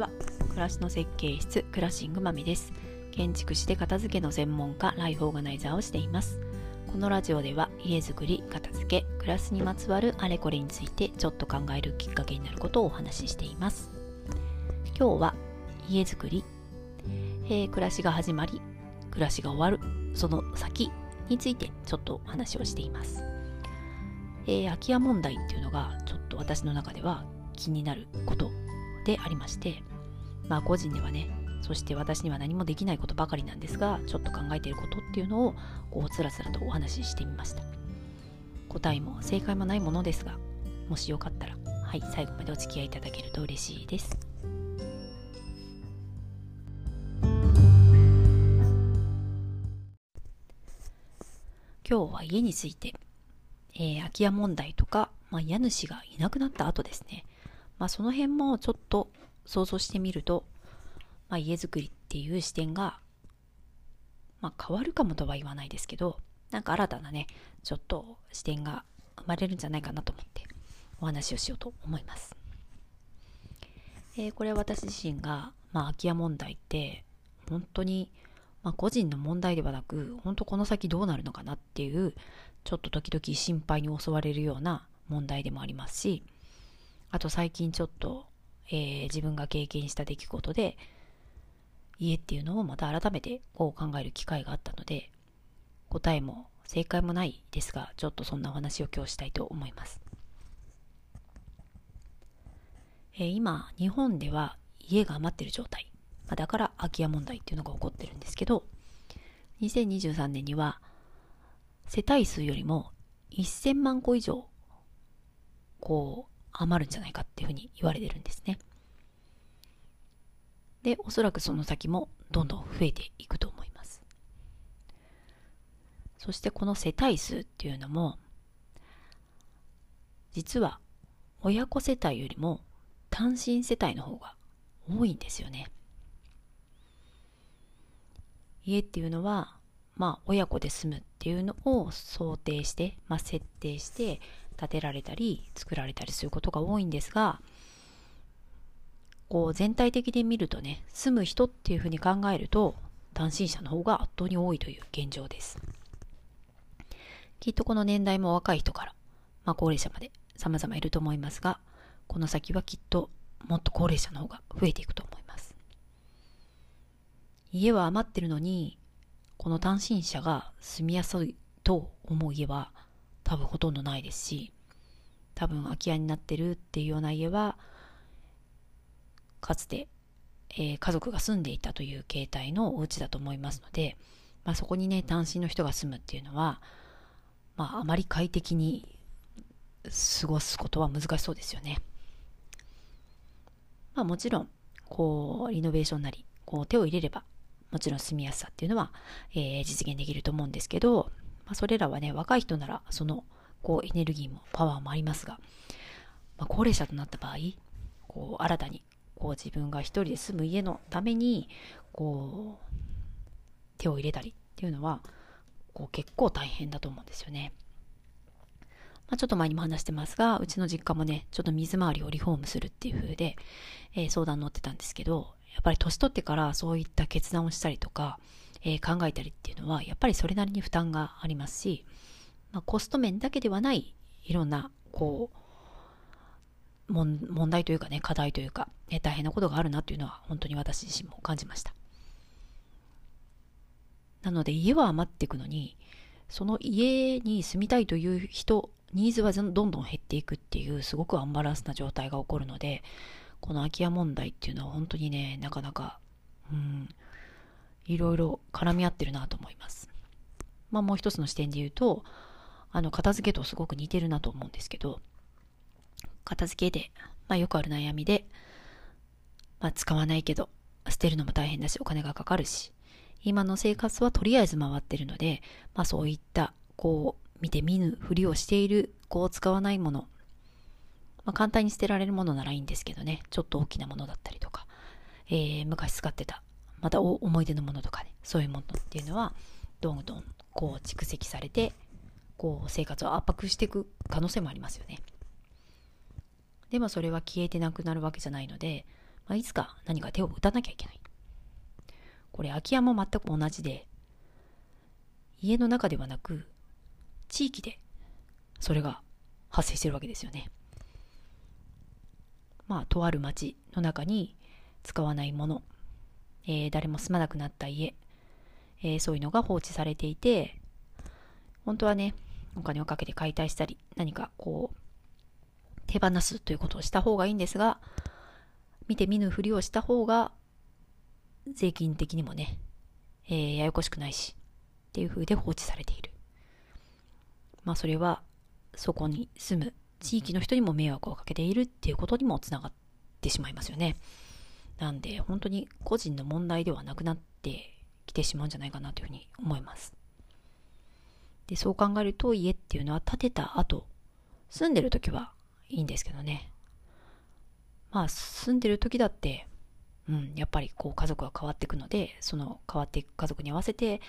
は暮らしの設計室クラッシングマミです。建築士で片付けの専門家ライフオーガナイザーをしています。このラジオでは家づくり片付け暮らしにまつわるあれこれについてちょっと考えるきっかけになることをお話ししています。今日は家づくり、えー、暮らしが始まり暮らしが終わるその先についてちょっとお話をしています、えー、空き家問題っていうのがちょっと私の中では気になることでありましてまあ個人ではねそして私には何もできないことばかりなんですがちょっと考えていることっていうのをこうつらつらとお話ししてみました。答えも正解もないものですがもしよかったらはい最後までお付き合いいただけると嬉しいです。今日は家について、えー、空き家問題とか、まあ、家主がいなくなった後ですね、まあ、その辺もちょっと想像してみると、まあ、家づくりっていう視点が、まあ、変わるかもとは言わないですけどなんか新たなねちょっと視点が生まれるんじゃないかなと思ってお話をしようと思います。えー、これは私自身が、まあ、空き家問題って本当にまあ、個人の問題ではなく、本当この先どうなるのかなっていう、ちょっと時々心配に襲われるような問題でもありますし、あと最近ちょっと、えー、自分が経験した出来事で、家っていうのをまた改めてこう考える機会があったので、答えも正解もないですが、ちょっとそんなお話を今日したいと思います。えー、今、日本では家が余ってる状態。ま、だから空き家問題っていうのが起こってるんですけど、2023年には世帯数よりも1000万個以上、こう、余るんじゃないかっていうふうに言われてるんですね。で、おそらくその先もどんどん増えていくと思います。そしてこの世帯数っていうのも、実は親子世帯よりも単身世帯の方が多いんですよね。家っていうのは、まあ、親子で住むっていうのを想定して、まあ、設定して建てられたり作られたりすることが多いんですがこう全体的に見るとね住む人っていうふうに考えると単身者の方が圧倒に多いという現状です。きっとこの年代も若い人から、まあ、高齢者まで様々いると思いますがこの先はきっともっと高齢者の方が増えていくと思います。家は余ってるのに、この単身者が住みやすいと思う家は多分ほとんどないですし、多分空き家になってるっていうような家は、かつて、えー、家族が住んでいたという形態のお家だと思いますので、まあ、そこにね、単身の人が住むっていうのは、まあ、あまり快適に過ごすことは難しそうですよね。まあ、もちろん、こう、リノベーションなり、こう、手を入れれば、もちろん住みやすさっていうのは、えー、実現できると思うんですけど、まあ、それらはね、若い人ならそのこうエネルギーもパワーもありますが、まあ、高齢者となった場合、こう新たにこう自分が一人で住む家のためにこう手を入れたりっていうのはこう結構大変だと思うんですよね。まあ、ちょっと前にも話してますが、うちの実家もね、ちょっと水回りをリフォームするっていう風で、えー、相談乗ってたんですけど、やっぱり年取ってからそういった決断をしたりとか、えー、考えたりっていうのは、やっぱりそれなりに負担がありますし、まあ、コスト面だけではない、いろんな、こう、問題というかね、課題というか、えー、大変なことがあるなというのは、本当に私自身も感じました。なので、家は余っていくのに、その家に住みたいという人、ニーズはどんどん減っていくっていう、すごくアンバランスな状態が起こるので、この空き家問題っていうのは本当にね、なかなか、うん、いろいろ絡み合ってるなと思います。まあもう一つの視点で言うと、あの、片付けとすごく似てるなと思うんですけど、片付けで、まあよくある悩みで、まあ使わないけど、捨てるのも大変だし、お金がかかるし、今の生活はとりあえず回ってるので、まあそういった、こう、見て見ぬふりをしている、こう使わないもの、まあ、簡単に捨てられるものならいいんですけどね、ちょっと大きなものだったりとか、えー、昔使ってた、また思い出のものとかね、そういうものっていうのは、どんどんこう蓄積されて、こう生活を圧迫していく可能性もありますよね。でもそれは消えてなくなるわけじゃないので、まあ、いつか何か手を打たなきゃいけない。これ空き家も全く同じで、家の中ではなく、地域でそれが発生してるわけですよね。まあ、とある町の中に使わないもの、えー、誰も住まなくなった家、えー、そういうのが放置されていて、本当はね、お金をかけて解体したり、何かこう、手放すということをした方がいいんですが、見て見ぬふりをした方が、税金的にもね、えー、ややこしくないし、っていう風で放置されている。まあそれは、そこに住む地域の人にも迷惑をかけているっていうことにもつながってしまいますよね。なんで、本当に個人の問題ではなくなってきてしまうんじゃないかなというふうに思います。で、そう考えると家っていうのは建てた後、住んでる時はいいんですけどね。まあ、住んでる時だって、うん、やっぱりこう家族は変わっていくので、その変わっていく家族に合わせて、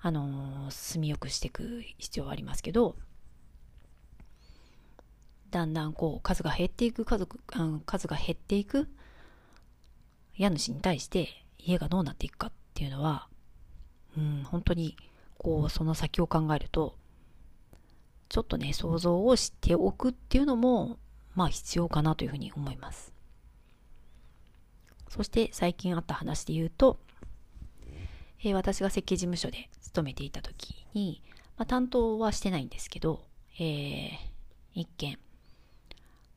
あのー、住みよくしていく必要はありますけど、だんだんこう数が減っていく家族、うん、数が減っていく家主に対して家がどうなっていくかっていうのは、うん、本当にこうその先を考えるとちょっとね想像をしておくっていうのもまあ必要かなというふうに思います。そして最近あった話で言うと、えー、私が設計事務所で勤めていた時に、まあ、担当はしてないんですけど、えー、一件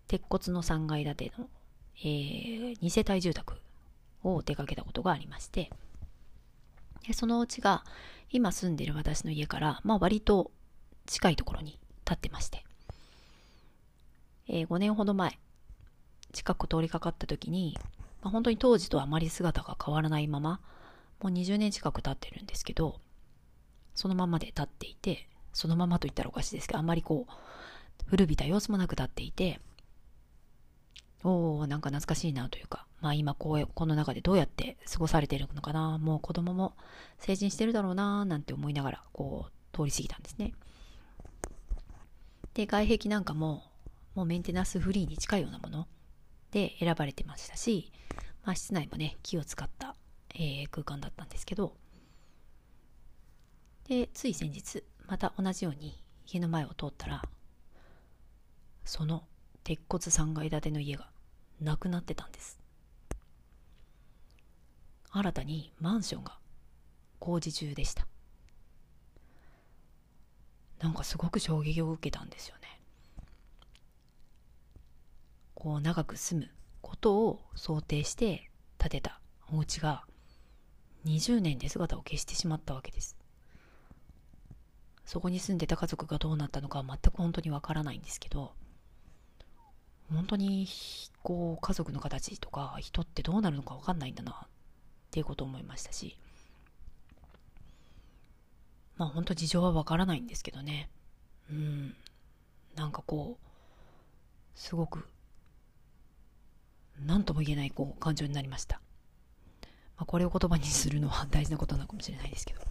鉄骨の3階建ての、えー、2世帯住宅を出かけたことがありまして、でそのうちが今住んでる私の家から、まあ割と近いところに立ってまして、えー、5年ほど前、近く通りかかった時に、まあ、本当に当時とあまり姿が変わらないまま、もう20年近く経ってるんですけど、そのままで立っていて、そのままと言ったらおかしいですけど、あんまりこう、古びた様子もなく立っていて、おおなんか懐かしいなというか、まあ今こう、この中でどうやって過ごされているのかな、もう子供も成人してるだろうな、なんて思いながら、こう、通り過ぎたんですね。で、外壁なんかも、もうメンテナンスフリーに近いようなもので選ばれてましたし、まあ室内もね、木を使った、えー、空間だったんですけど、で、つい先日、また同じように家の前を通ったら、その鉄骨3階建ての家がなくなってたんです。新たにマンションが工事中でした。なんかすごく衝撃を受けたんですよね。こう長く住むことを想定して建てた。お家が20年で姿を消してしまったわけです。そこに住んでた家族がどうなったのか全く本当にわからないんですけど本当にこう家族の形とか人ってどうなるのか分かんないんだなっっていうことを思いましたし。まあ本当事情は分からないんですけどね。うん。なんかこうすごく何とも言えないこう感情になりました、まあ、これを言葉にするのは 大事なことなのかもしれないですけど。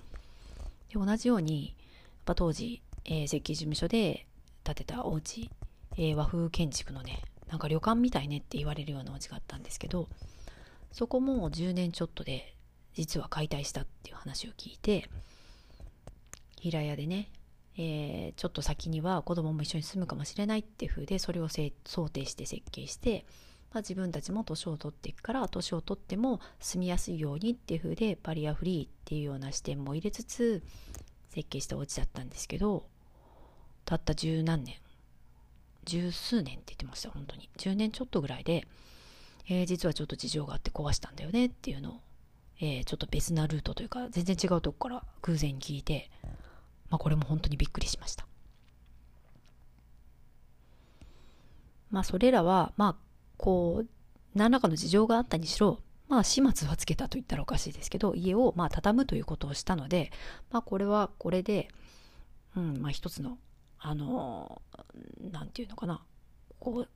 で同じようにやっぱ当時、えー、設計事務所で建てたお家えー、和風建築のねなんか旅館みたいねって言われるようなお家があったんですけどそこも10年ちょっとで実は解体したっていう話を聞いて平屋でね、えー、ちょっと先には子供も一緒に住むかもしれないっていう風でそれを想定して設計して、まあ、自分たちも年を取っていくから年を取っても住みやすいようにっていう風でバリアフリーっていうような視点も入れつつ設計したお家だったんですけどたった十何年十数年って言ってました本当に。10年ちょっとぐらいで、えー、実はちょっと事情があって壊したんだよねっていうの。を、えー、ちょっと別なルートというか全然違うとこから偶然聞いて、まあ、これも本当にびっくりしました。まあそれらはまあこう何らかの事情があったにしろまあ始末はつけたと言ったらおかしいですけど家をまあ畳むということをしたのでまあこれはこれでうんまあ一つのあの何て言うのかな。こう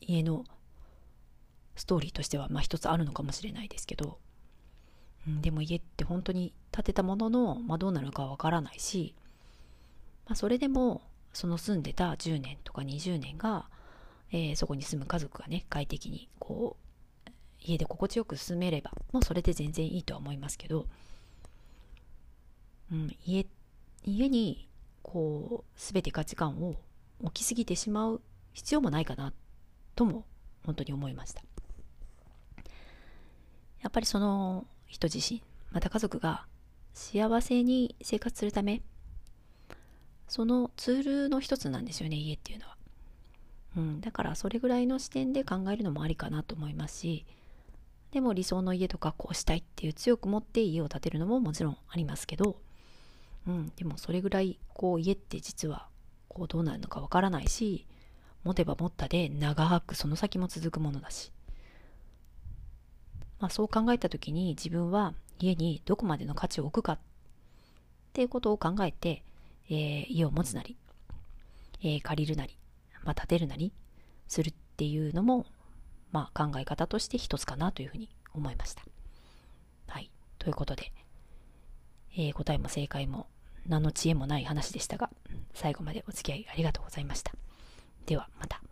家のストーリーとしてはまあ一つあるのかもしれないですけど、うん、でも家って本当に建てたものの、まあ、どうなるかわからないし、まあ、それでもその住んでた10年とか20年が、えー、そこに住む家族がね快適にこう、家で心地よく住めればもうそれで全然いいとは思いますけど、うん、家家にこう全て価値観を置きすぎてしまう必要もないかなとも本当に思いました。やっぱりその人自身また家族が幸せに生活するためそのツールの一つなんですよね家っていうのは、うん、だからそれぐらいの視点で考えるのもありかなと思いますしでも理想の家とかこうしたいっていう強く持って家を建てるのももちろんありますけど、うん、でもそれぐらいこう家って実はこうどうなるのかわからないし持てば持ったで長くその先も続くものだし、まあ、そう考えた時に自分は家にどこまでの価値を置くかっていうことを考えて、えー、家を持つなり、えー、借りるなり、まあ、建てるなりするっていうのも、まあ、考え方として一つかなというふうに思いました。はい。ということで、えー、答えも正解も何の知恵もない話でしたが、最後までお付き合いありがとうございました。ではまた。